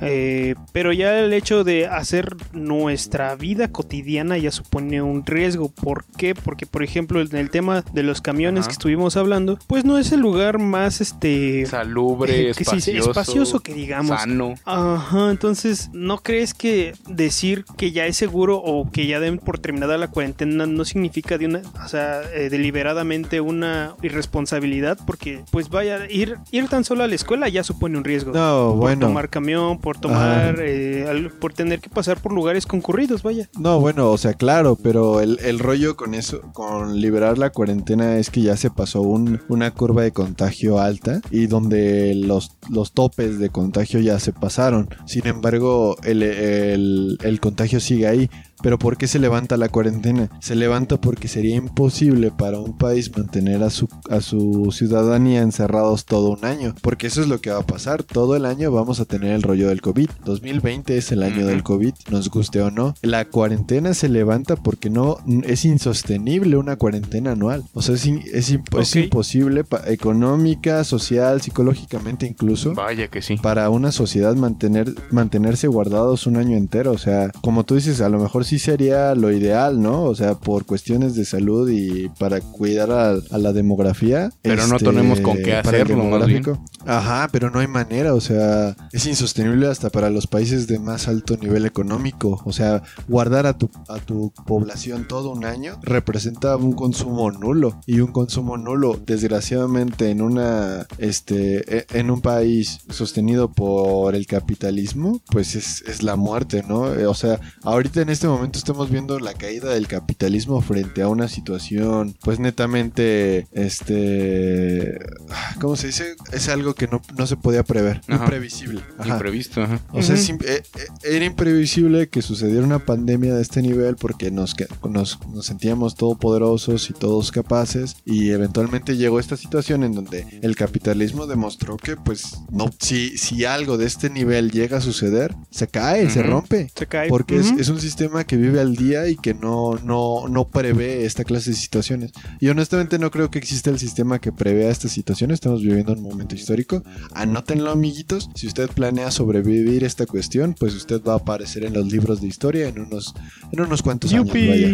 Eh, pero ya el hecho de hacer nuestra vida cotidiana ya supone un riesgo. ¿Por qué? Porque, por ejemplo, en el tema de los camiones Ajá. que estuvimos hablando, pues no es el lugar más este Salubre, <laughs> que sí, espacioso, que digamos. sano. Ajá, entonces, ¿no crees que decir que ya es seguro o que ya den por terminada la cuarentena no significa de una, o sea, eh, deliberadamente una irresponsabilidad? Porque, pues vaya, ir, ir tan solo a la escuela ya supone un riesgo. No, por bueno. tomar camión, por tomar, eh, al- por tener que pasar por lugares concurridos, vaya. No, bueno, o sea, claro, pero el, el rollo con eso, con liberar la cuarentena es que ya se pasó un- una curva de contagio alta y donde los, los topes de contagio ya se pasaron. Sin embargo, el- el contagio sigue ahí. Pero ¿por qué se levanta la cuarentena? Se levanta porque sería imposible para un país mantener a su, a su ciudadanía encerrados todo un año. Porque eso es lo que va a pasar. Todo el año vamos a tener el rollo del COVID. 2020 es el año del COVID, nos guste o no. La cuarentena se levanta porque no es insostenible una cuarentena anual. O sea, es, in- es, imp- es Ok. imposible económica, social, psicológicamente incluso Vaya que sí. para una sociedad mantener, mantenerse guardados un año entero. O sea, como tú dices, a lo mejor sí sería lo ideal, ¿no? O sea, por cuestiones de salud y para cuidar a, a la demografía. este, Pero no tenemos con qué hacerlo, más bien. demográfico. Ajá, pero no hay manera. O sea, es insostenible hasta para los países de más alto nivel económico. O sea, guardar a tu, a tu población todo un año representa un consumo nulo. Y un consumo nulo, desgraciadamente, en una este e- en un país sostenido por el capitalismo, pues es, es la muerte, ¿no? Eh, O sea, ahorita en este momento estamos viendo la caída del capitalismo frente a una situación, pues netamente, este, ¿cómo se dice? Es algo que no, no se podía prever, Ajá. imprevisible. Ajá. Imprevisto, ajá. O sea, es eh, eh, era imprevisible que sucediera una pandemia de este nivel porque nos, que- nos, nos sentíamos todopoderosos y todos capaces y eventualmente llegó esta situación en donde el capitalismo demostró que pues no, si, si algo de este nivel llega a suceder, se cae, se rompe. Se cae. Porque es, es un sistema que vive al día y que no, no, no prevé esta clase de situaciones. Y honestamente no creo que exista el sistema que prevea estas situaciones. Estamos viviendo un momento histórico. Anótenlo, amiguitos. Si usted planea sobrevivir esta cuestión, pues usted va a aparecer en los libros de historia en unos, en unos cuantos años. ¡Yupi! Vaya.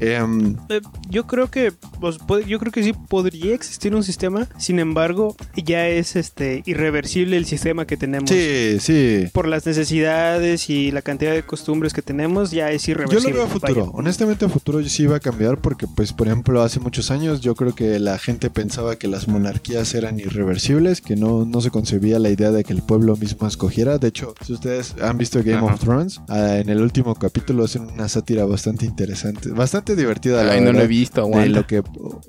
Em, Eh, yo creo que pues, puede- yo creo que sí podría existir un sistema, sin embargo, ya es este irreversible el sistema que tenemos. sí, sí. Por las necesidades y la cantidad de costumbres que tenemos, ya es Yo irreversible. lo veo a futuro. vaya. Honestamente a futuro sí iba a cambiar porque, pues, por ejemplo, hace muchos años yo creo que la gente pensaba que las monarquías eran irreversibles, que no, no se concebía la idea de que el pueblo mismo escogiera. De hecho, si ustedes han visto Game Ajá. of Thrones, ah, en el último capítulo hacen una sátira bastante interesante, bastante divertida. La Ay, no lo he visto, de lo que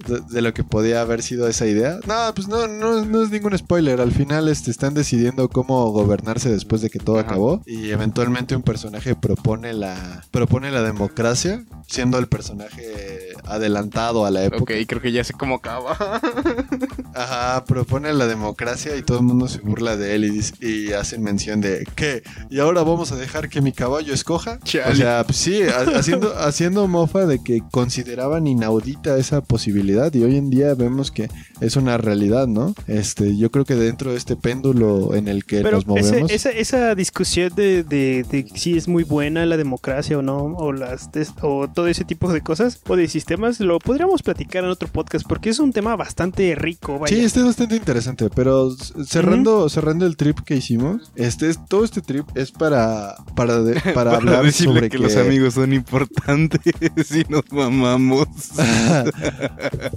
de, de lo que podía haber sido esa idea. No, pues no, no, no es ningún spoiler. Al final este, están decidiendo cómo gobernarse después de que todo Ajá. acabó. Y eventualmente un personaje propone la, propone la democracia, siendo el personaje adelantado a la época. Ok, creo que ya sé cómo acaba. <laughs> Ajá, propone la democracia y todo el mundo se burla de él y, dice- y hacen mención de ¿qué? ¿Y ahora vamos a dejar que mi caballo escoja? Chale. O sea, pues sí, ha- haciendo, <laughs> haciendo mofa de que consideraban inaudita esa posibilidad y hoy en día vemos que es una realidad, ¿no? Este, yo creo que dentro de este péndulo en el que Pero nos movemos... ese- esa, esa discusión de, de- de si es muy buena la democracia o no, o las o todo ese tipo de cosas, o de sistemas, lo podríamos platicar en otro podcast, porque es un tema bastante rico, vaya. Sí, este es bastante interesante, pero cerrando, cerrando el trip que hicimos, este es, todo este trip es para, para, de- <laughs> para Para hablar decirle sobre que, los amigos son importantes <laughs> y nos mamamos. <laughs>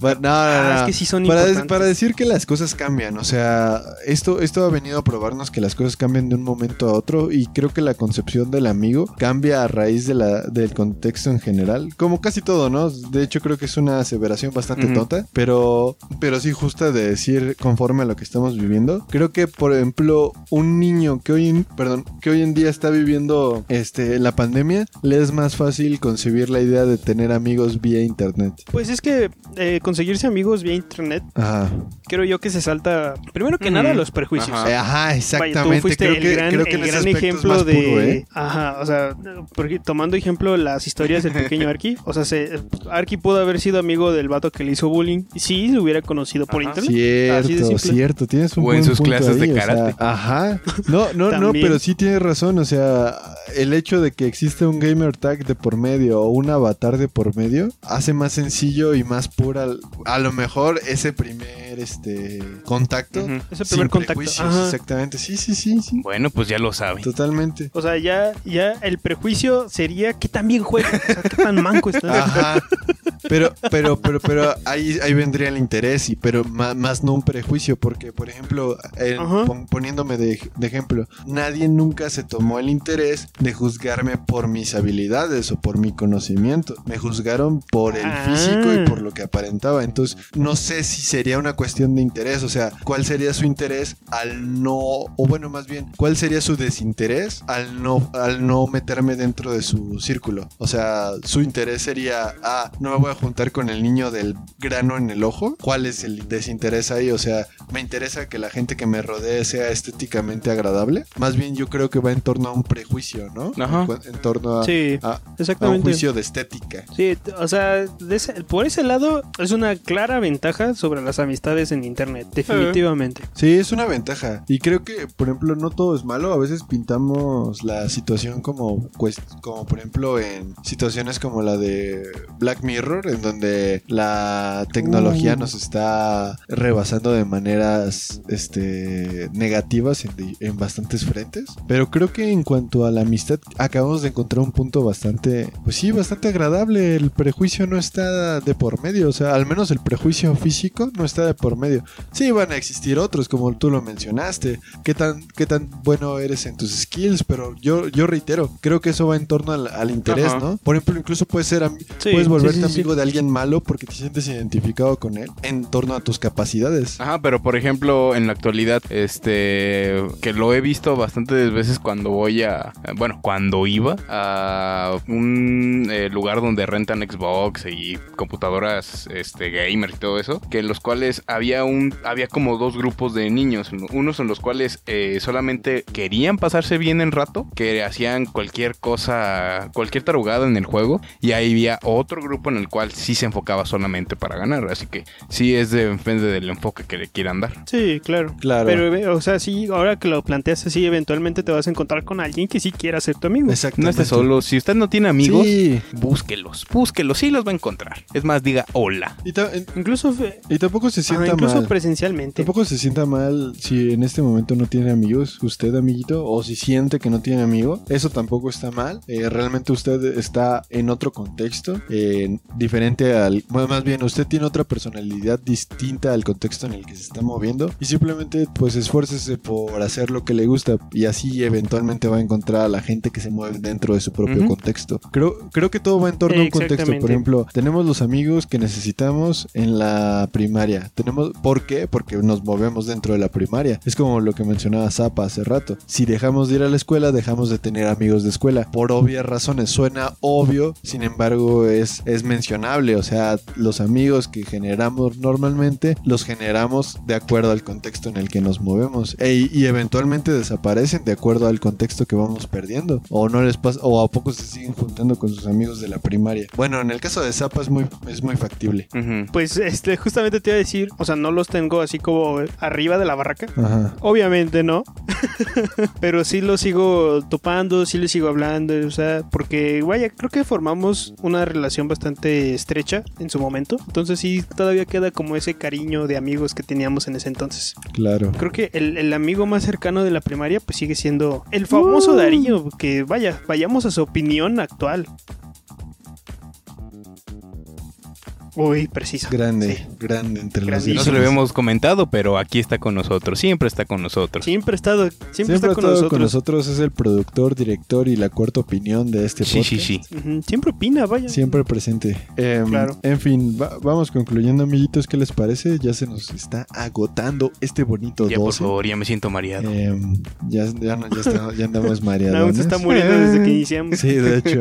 No, no, Ah, no. es que sí son para, importantes. para decir que las cosas cambian, o sea, esto, esto ha venido a probarnos que las cosas cambian de un momento a otro y creo que la concepción del amigo cambia a raíz de la, del contexto en general, como casi todo, ¿no? De hecho creo que es una aseveración bastante tonta, pero, pero sí justa de decir conforme a lo que estamos viviendo. Creo que, por ejemplo, un niño que hoy en, perdón, que hoy en día está viviendo este, la pandemia, le es más fácil concebir la idea de tener amigos vía internet. Pues es que eh, conseguirse amigos vía internet, Ajá. creo yo que se salta, primero que Ujú. nada, los prejuicios. Ajá. Eh, Ajá, Vaya, exactamente. tú fuiste creo el que, gran, creo que el ejemplo de. puro, ¿eh? Ajá, o sea, porque tomando ejemplo las historias del pequeño <laughs> Arky, o sea, se, Arky pudo haber sido amigo del vato que le hizo bullying. Sí, lo hubiera conocido por Ajá. internet. Así de Cierto, cierto, tienes un O en sus punto clases de ahí, o sea, karate. ajá. No, no, no, También. pero sí tienes razón, o sea, el hecho de que existe un gamer tag de por medio o un avatar de por medio hace más sencillo y más pura a lo mejor ese primer este contacto. Ujú. Ese sin primer contacto. Ajá. Exactamente. Sí, sí, sí, sí. Bueno, pues ya lo saben. Totalmente. O sea, ya, ya el prejuicio sería que tan bien juega, o sea, qué tan manco está. Ajá. Pero, pero, pero, pero ahí, ahí vendría el interés, y, pero ma- más, no un prejuicio, porque, por ejemplo, poniéndome de, de ejemplo, nadie nunca se tomó el interés de juzgarme por mis habilidades o por mi conocimiento. Me juzgaron por el Ah. físico y por lo que aparentaba. Entonces, no sé si sería una cuestión de interés, o sea, ¿cuál sería su interés al no, o bueno, más bien, cuál sería su desinterés al no, al no meterme dentro de su círculo? O sea, su interés sería, ah, no me voy a juntar con el niño del grano en el ojo. ¿Cuál es el desinterés ahí? O sea, me interesa que la gente que me rodee sea estéticamente agradable. Más bien yo creo que va en torno a un prejuicio, ¿no? Ajá. En, torno a, Sí, a- a un juicio de estética. Sí, o sea, de ese- por ese lado es una clara ventaja sobre las amistades en internet, definitivamente. Sí, es una ventaja. Y creo que, por ejemplo, no todo es malo. A veces pintamos la situación como, cues- como por ejemplo, en situaciones como la de Black Mirror, en donde la tecnología Uh. nos está rebasando de maneras este, negativas en, bastantes frentes. Pero creo que en cuanto a la amistad, acabamos de encontrar un punto bastante, pues sí, bastante agradable. El prejuicio no está de por medio. O sea, al menos el prejuicio físico no está de por medio. Sí, van a existir otros, como tú lo mencionaste. ¿Qué tan, qué tan bueno eres en tus skills? Pero yo, yo reitero, creo que eso va en torno al, al interés, Ajá. ¿no? Por ejemplo, incluso puedes ser Sí, puedes volverte sí, sí. amigo de alguien malo porque te sientes identificado con él en torno a tus capacidades. Ajá, pero por ejemplo, en la actualidad, este, que lo he visto bastantes veces cuando voy a, bueno, cuando iba a un eh, lugar donde rentan Xbox y computadoras, este, gamer y todo eso, que en los cuales había un, había como dos grupos de niños, unos en los cuales eh, solamente querían pasarse bien el rato, que hacían cualquier cosa, cualquier tarugada en el juego, y ahí había otro grupo en el cual sí se enfocaba solamente para ganar, así que sí es de, depende del enfoque que le quieran dar. Sí, claro. Claro. Pero, eh, o sea, sí, ahora que lo planteas así, eventualmente te vas a encontrar con alguien que sí quiera ser tu amigo. No Exactamente. esté solo, si usted no tiene amigos, Sí. búsquelos, búsquelos, sí los va a encontrar. Es más, diga hola. Y, en- Incluso, y tampoco se sienta incluso mal. presencialmente. Tampoco se sienta mal si en este momento no tiene amigos, usted amiguito, o si siente que no tiene amigo, eso tampoco está mal. Eh, realmente usted está en otro contexto, eh, diferente al, bueno, más bien usted tiene otra personalidad distinta al contexto en el que se está moviendo y simplemente pues esfuércese por hacer lo que le gusta y así eventualmente va a encontrar a la gente que se mueve dentro de su propio Ujú. contexto. Creo, creo que todo va en torno a un contexto. Por ejemplo, tenemos los amigos que necesitamos en la primaria. Tenemos, ¿por qué? Porque nos movemos dentro de la primaria. Es como lo que mencionaba Zapa hace rato. Si dejamos de ir a la escuela, dejamos de tener amigos de escuela. Por obvias razones. Suena obvio, sin embargo, es, es O sea, los amigos que generamos normalmente, los generamos de acuerdo al contexto en el que nos movemos. E- y eventualmente desaparecen de acuerdo al contexto que vamos perdiendo. O no les pasa, o a poco se siguen juntando con sus amigos de la primaria. Bueno, en el caso de Zapa es muy, es muy factible. Pues este, justamente te iba a decir, o sea, no los tengo así como arriba de la barraca. Ajá. Obviamente no. <laughs> Pero sí los sigo topando, sí les sigo hablando, o sea, porque vaya, creo que formamos una relación bastante estrecha en su momento. Entonces sí, todavía queda como ese cariño de amigos que teníamos en ese entonces. Claro. Creo que el, el amigo más cercano de la primaria pues sigue siendo el famoso Darío, que vaya, vayamos a su opinión actual. Uy, preciso. Grande, Sí. grande entre los. No se lo habíamos comentado, pero aquí está con nosotros, siempre está con nosotros. Siempre ha estado, siempre, Siempre está ha con estado nosotros. con nosotros, es el productor, director y la cuarta opinión de este Sí, podcast. sí, sí. Ujú, Siempre opina, vaya. Siempre presente. Em, Claro. En fin, va- vamos concluyendo, amiguitos. ¿Qué les parece? Ya se nos está agotando este bonito Ya, por 12. favor, ya me siento mareado. Em, ya, ya, no- ya, está- ya andamos <laughs> mareados. Aún se está muriendo desde que <laughs> iniciamos. Sí, de hecho.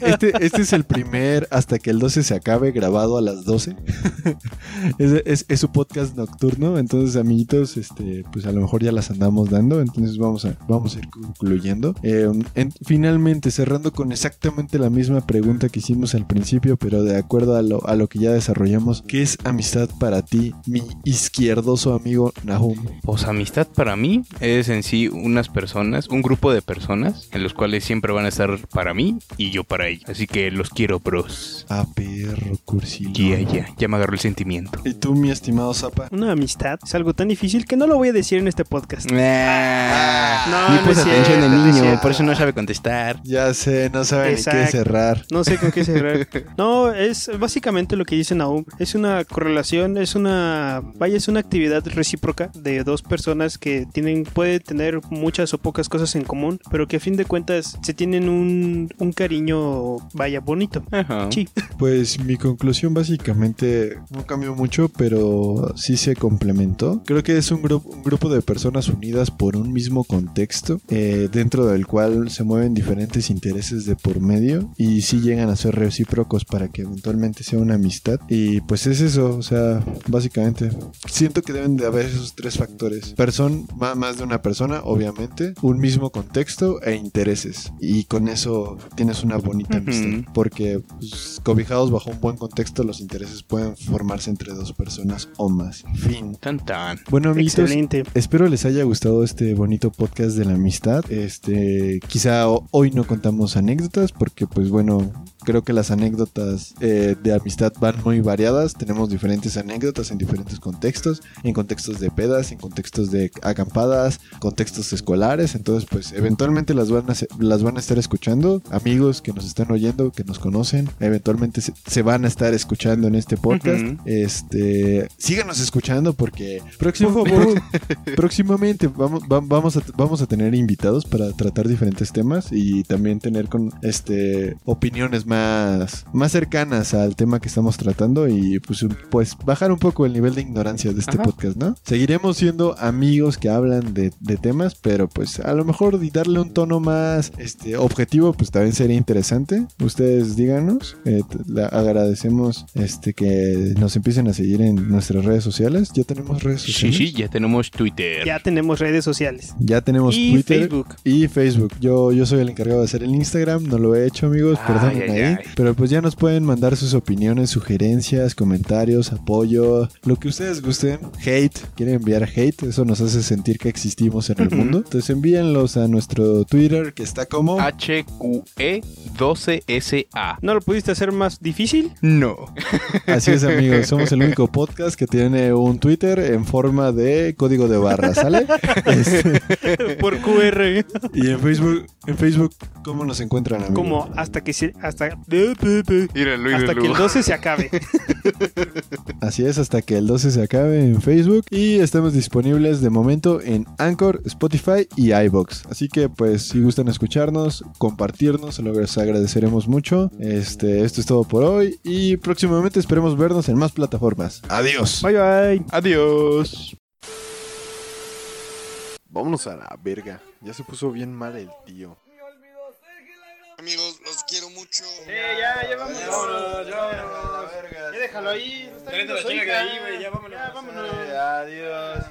Este, este es el primer hasta que el 12 se acabe grabado a las 12. <laughs> es, es- es su podcast nocturno. Entonces, amiguitos, este, pues a lo mejor ya las andamos dando. Entonces vamos a, vamos a ir concluyendo. Eh, en- finalmente, cerrando con exactamente la misma pregunta que hicimos al principio, pero de acuerdo a lo, a lo que ya desarrollamos. ¿Qué es amistad para ti, mi izquierdoso amigo Nahum? Pues amistad para mí es en sí unas personas, un grupo de personas en los cuales siempre van a estar para mí y yo para ellos. Así que los quiero, bros. Ah, perro, cursillo. Ya, ya, ya me agarró el sentimiento. ¿Y tú, mi estimado Zapa? Una amistad es algo tan difícil que no lo voy a decir en este podcast. Ah, No, ni no puso atención el no niño, cierto. por eso no sabe contestar. Ya sé, no saben ni qué cerrar. No sé con qué <laughs> cerrar. No, es básicamente lo que dice Naum. Es una correlación, es una. Vaya, es una actividad recíproca de dos personas que tienen, puede tener muchas o pocas cosas en común, pero que a fin de cuentas se tienen un, un cariño, vaya, bonito. Ajá. Sí. Pues mi conclusión básicamente no cambió mucho, pero sí se complementó. Creo que es un, grupo un grupo de personas unidas por un mismo contexto, eh, dentro del cual se mueven diferentes intereses de por medio y sí llegan a ser recíprocos para que eventualmente sea una amistad. Y pues es eso, o sea, básicamente siento que deben de haber esos tres factores. Person, ma- más de una persona, obviamente, un mismo contexto e intereses. Y con eso tienes una bonita amistad. Porque pues, cobijados bajo un buen contexto, los intereses pueden formarse entre dos personas o más. Fin. Tan tan. Bueno, amiguitos, Excelente. Espero les haya gustado este bonito podcast de la amistad. Este, quizá ho- hoy no contamos anécdotas porque, pues bueno, creo que las anécdotas eh, de amistad van muy variadas. Tenemos diferentes anécdotas en diferentes contextos, en contextos de pedas, en contextos de acampadas, contextos escolares. Entonces, pues eventualmente las van a, las van a estar escuchando. Amigos que nos están oyendo, que nos conocen, eventualmente se, se van a estar escuchando en este podcast. Este, síganos escuchando porque próximo- <laughs> próximamente vamos, va- vamos, a, vamos a tener invitados para tratar diferentes temas y también tener con este opiniones más, más cercanas al tema que estamos tratando y pues, pues bajar un poco el nivel de ignorancia de este Ajá. podcast, ¿no? Seguiremos siendo amigos que hablan de, de temas, pero pues a lo mejor y darle un tono más este, objetivo, pues también sería interesante. Ustedes díganos. Eh, la- agradecemos este, que nos empiecen a seguir en nuestras redes sociales. Ya tenemos redes Sí, sociales. sí, ya tenemos Twitter. Ya tenemos redes sociales. Ya tenemos Y Twitter Facebook. y Facebook. Yo, yo soy el encargado de hacer el Instagram, no lo he hecho, amigos, Ay, ay, ahí. ay. Pero pues ya nos pueden mandar sus opiniones, sugerencias, comentarios, apoyo, lo que ustedes gusten. Hate, quieren enviar hate, eso nos hace sentir que existimos en el mundo. Entonces envíenlos a nuestro Twitter que está como HQE12SA. ¿No lo pudiste hacer más difícil? No. Así es, amigos. Somos el único podcast que tiene un Twitter en forma de código de barra, ¿sale? Este, <laughs> Por QR. y en Facebook, en Facebook, ¿cómo nos encuentran, amigos? Como hasta que se, hasta, Míralo, hasta que el 12 se acabe. <laughs> Así es, hasta que el 12 se acabe en Facebook. Y estamos disponibles de momento en Anchor, Spotify y iBox. Así que, pues, si gustan escucharnos, compartirnos, se lo les agradeceremos mucho. Este, esto es todo por hoy. Y próximamente esperemos vernos en más plataformas. Adiós. Bye bye. Adiós. Vámonos a la verga. Ya se puso bien mal el tío. Amigos, los quiero mucho. Eh, ya, ya vámonos. Ya déjalo ahí. Está viendo su hija. Ya vámonos. Adiós.